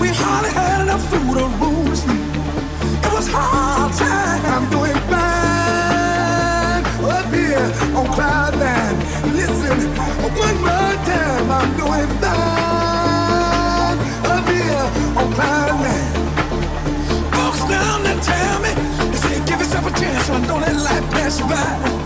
We hardly had enough food or room to sleep. It was hard time doing fine up here on cloud nine. Listen, one more time, I'm doing fine up here on cloud nine. Folks down there tell me, they say give yourself a chance, and don't let life pass you by.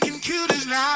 making cuties now.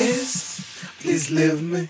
Please, Please leave me.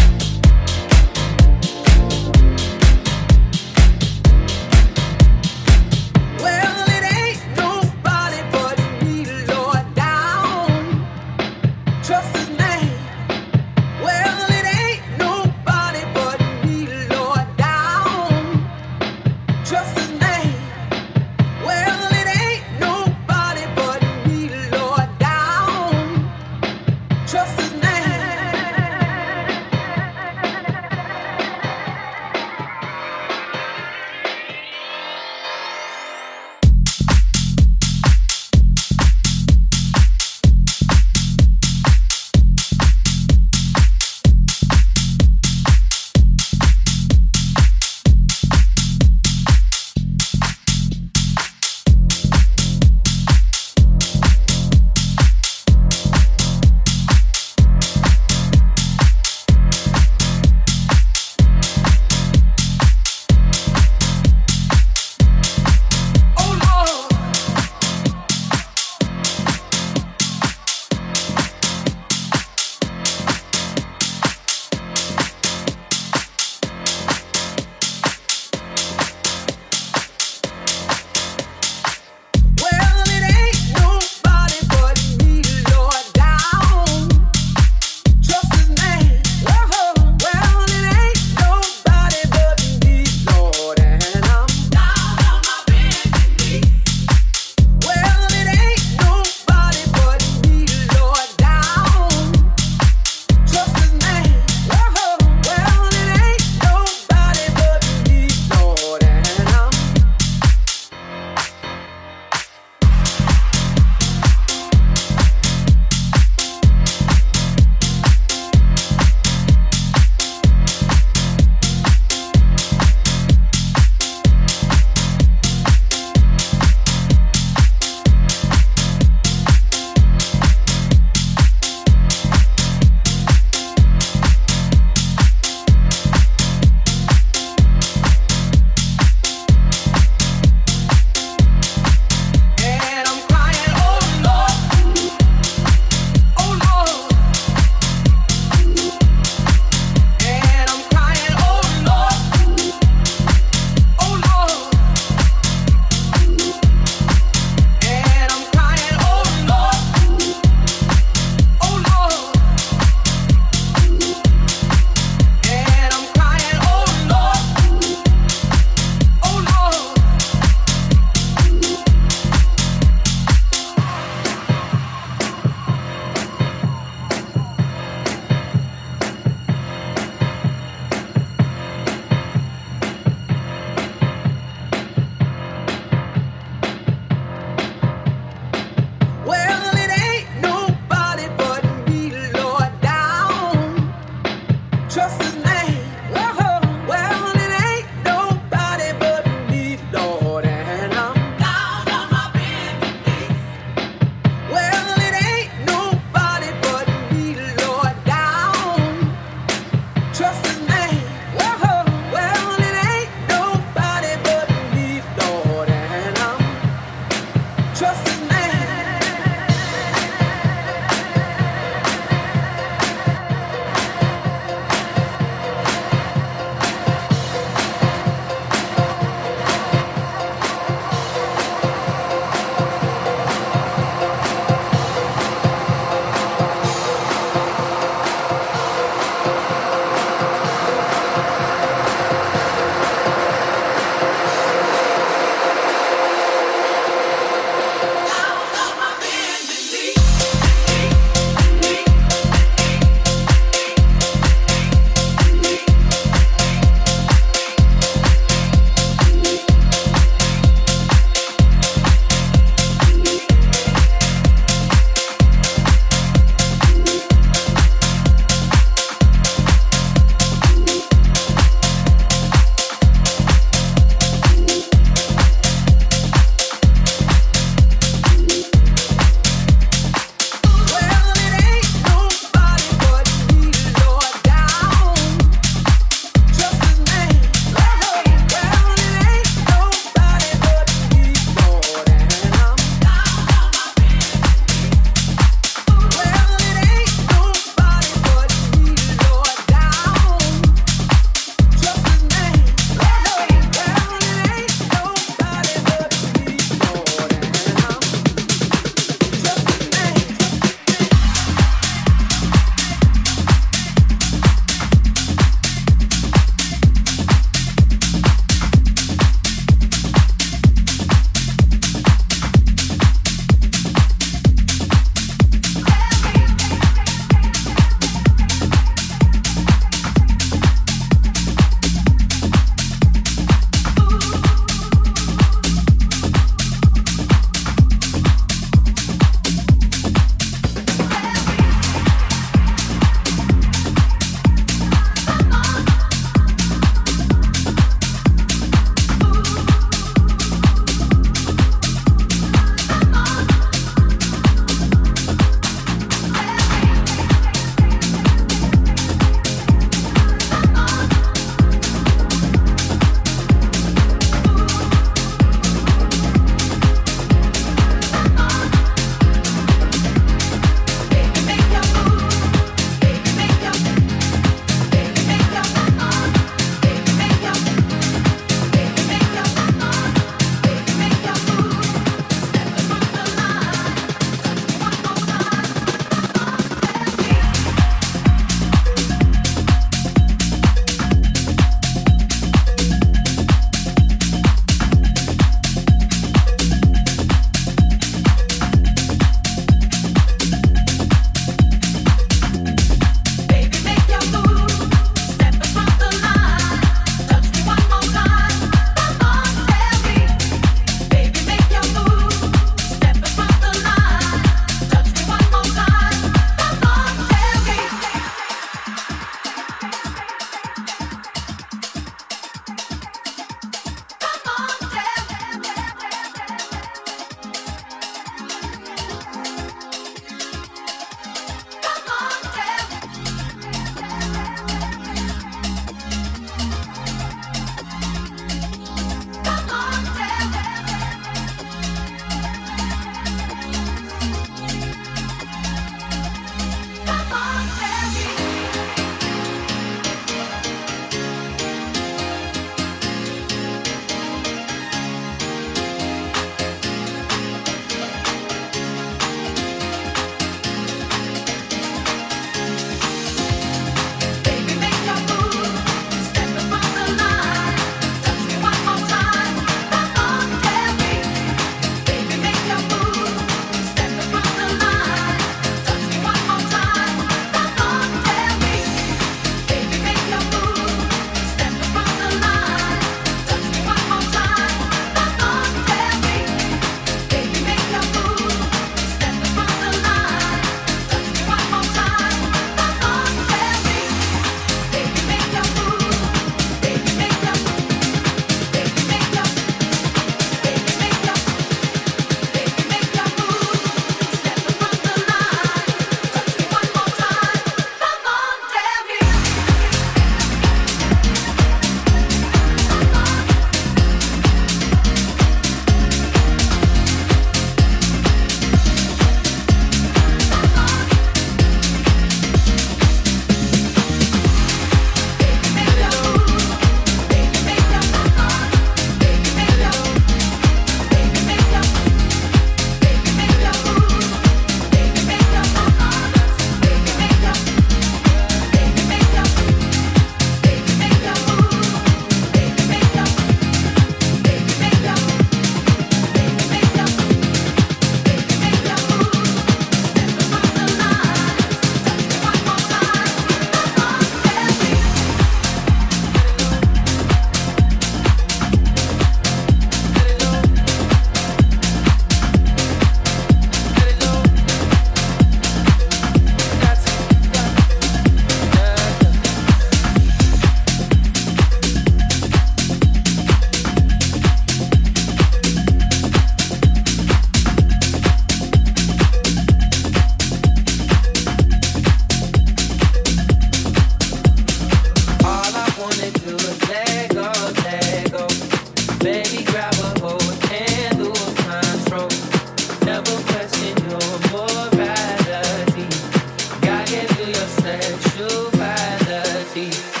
Side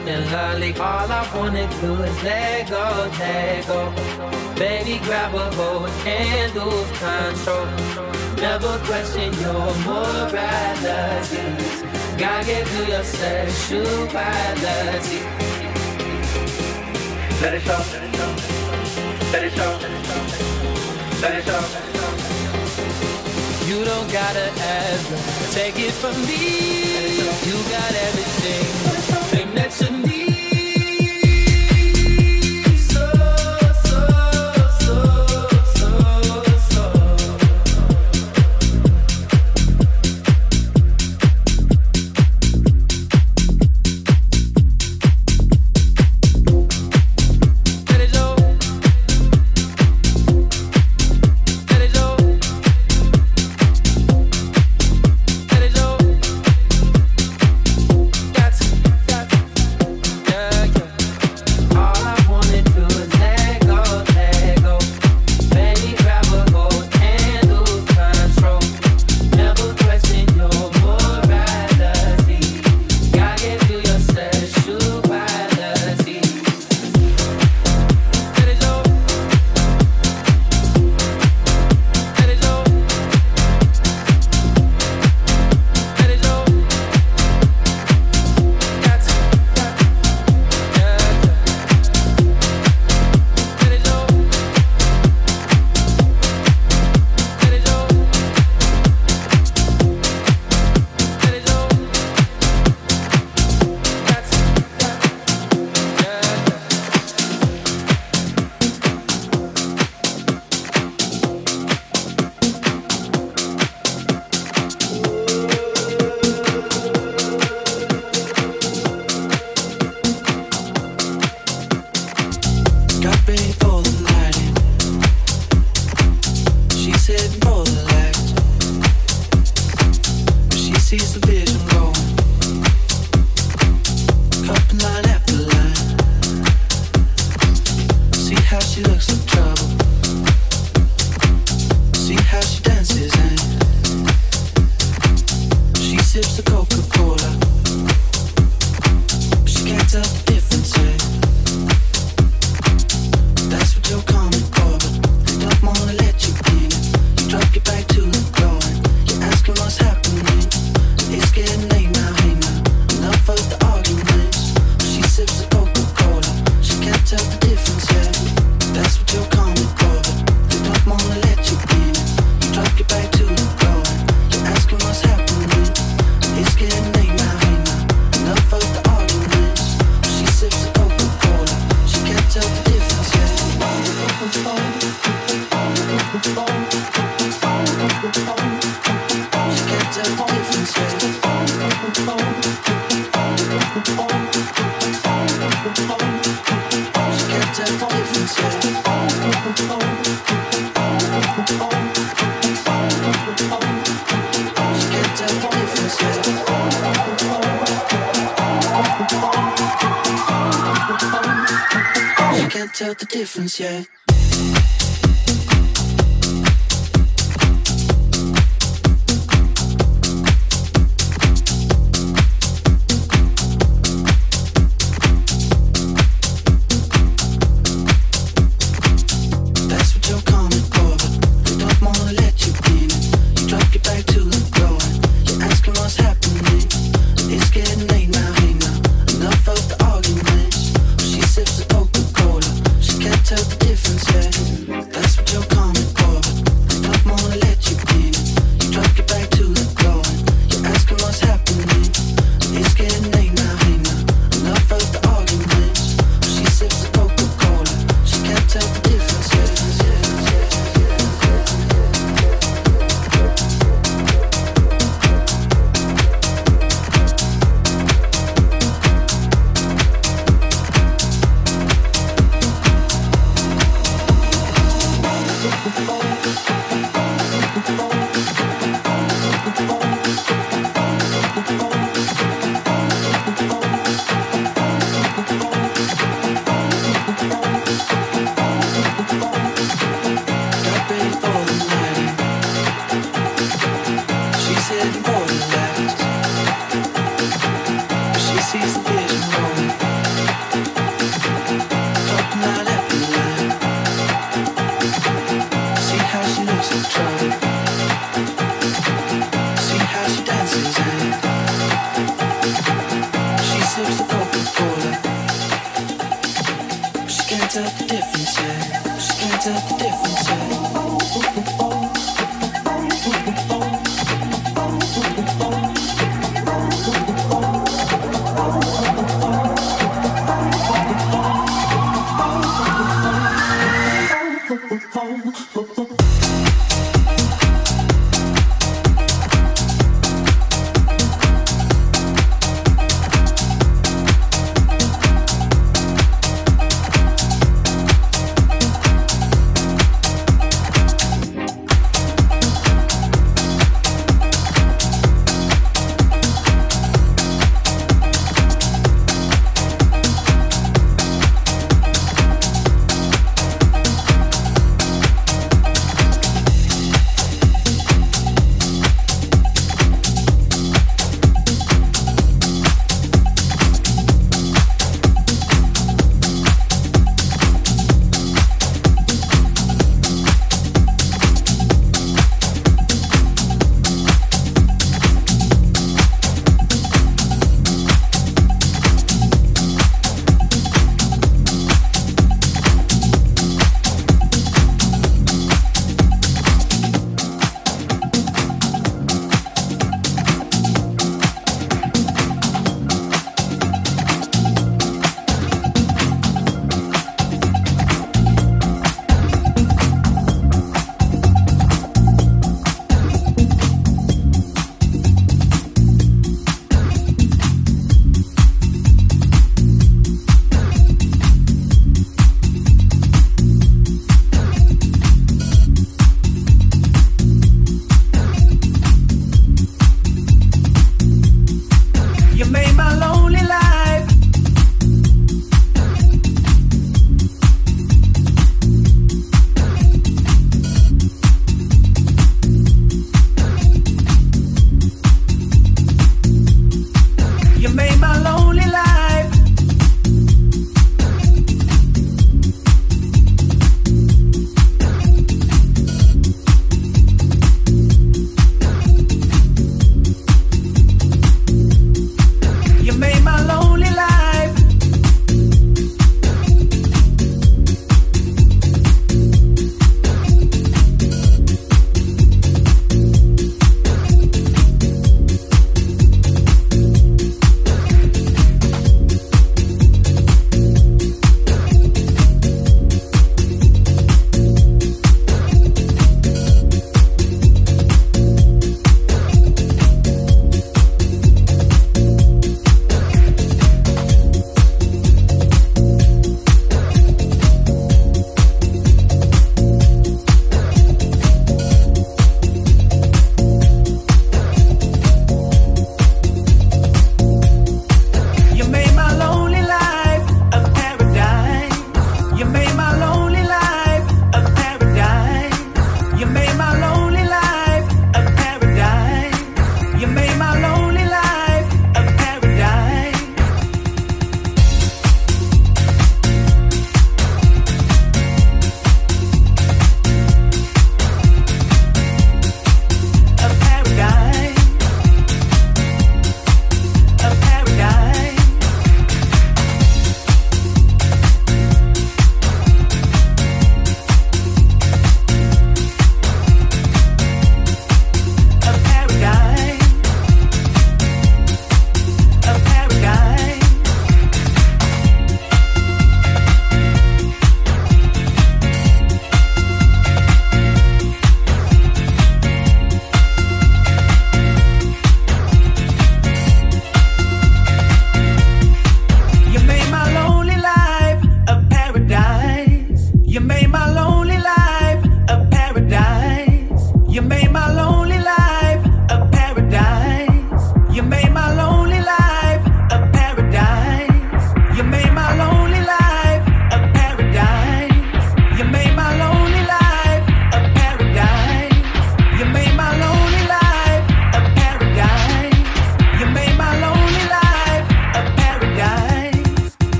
something lovely. All I wanna do is let go, let go. Baby, grab a hold and lose control. Never question your morality. Gotta get to your sexuality. Let it show, let it show, let it show, let it show. You don't gotta ask, take it from me. You got everything,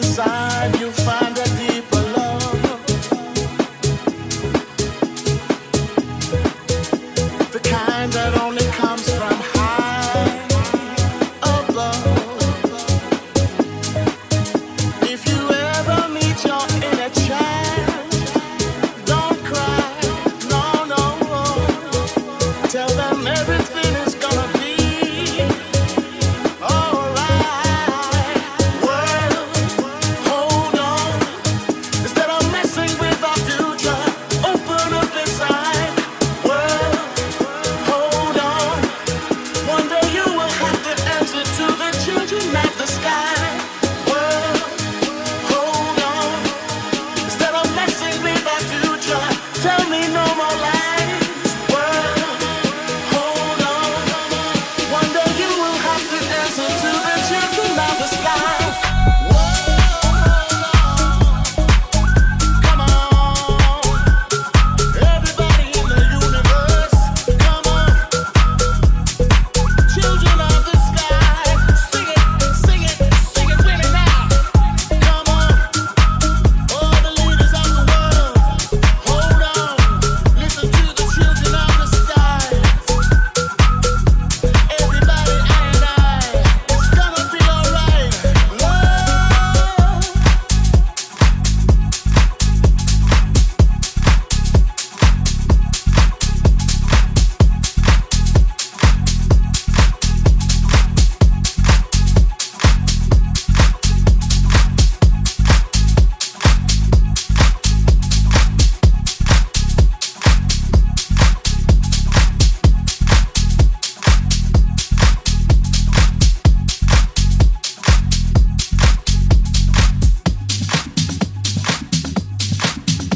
inside you find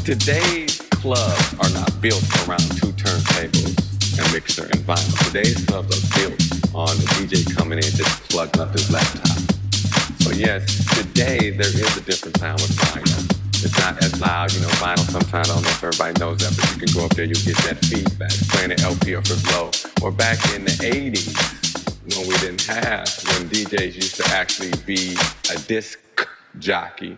Today's clubs are not built around two turntables and mixer and vinyl. Today's clubs are built on the DJ coming in just plugging up his laptop. So yes, today there is a different sound with vinyl. It's not as loud, you know, vinyl sometimes, I don't know if everybody knows that, but you can go up there, you'll get that feedback, playing an LP off his. Or back in the 80s, when we didn't have, when DJs used to actually be a disc jockey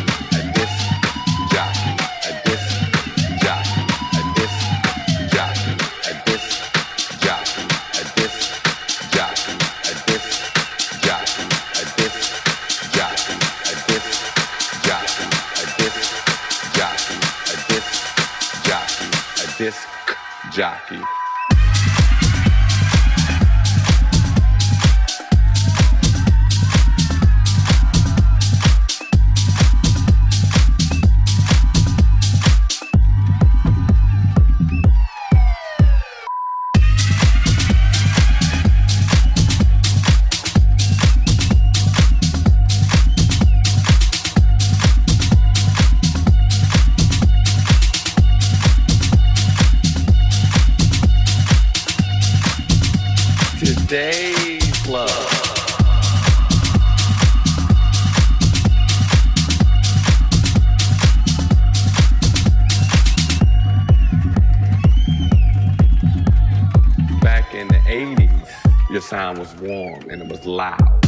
Jockey. Sound was warm and it was loud.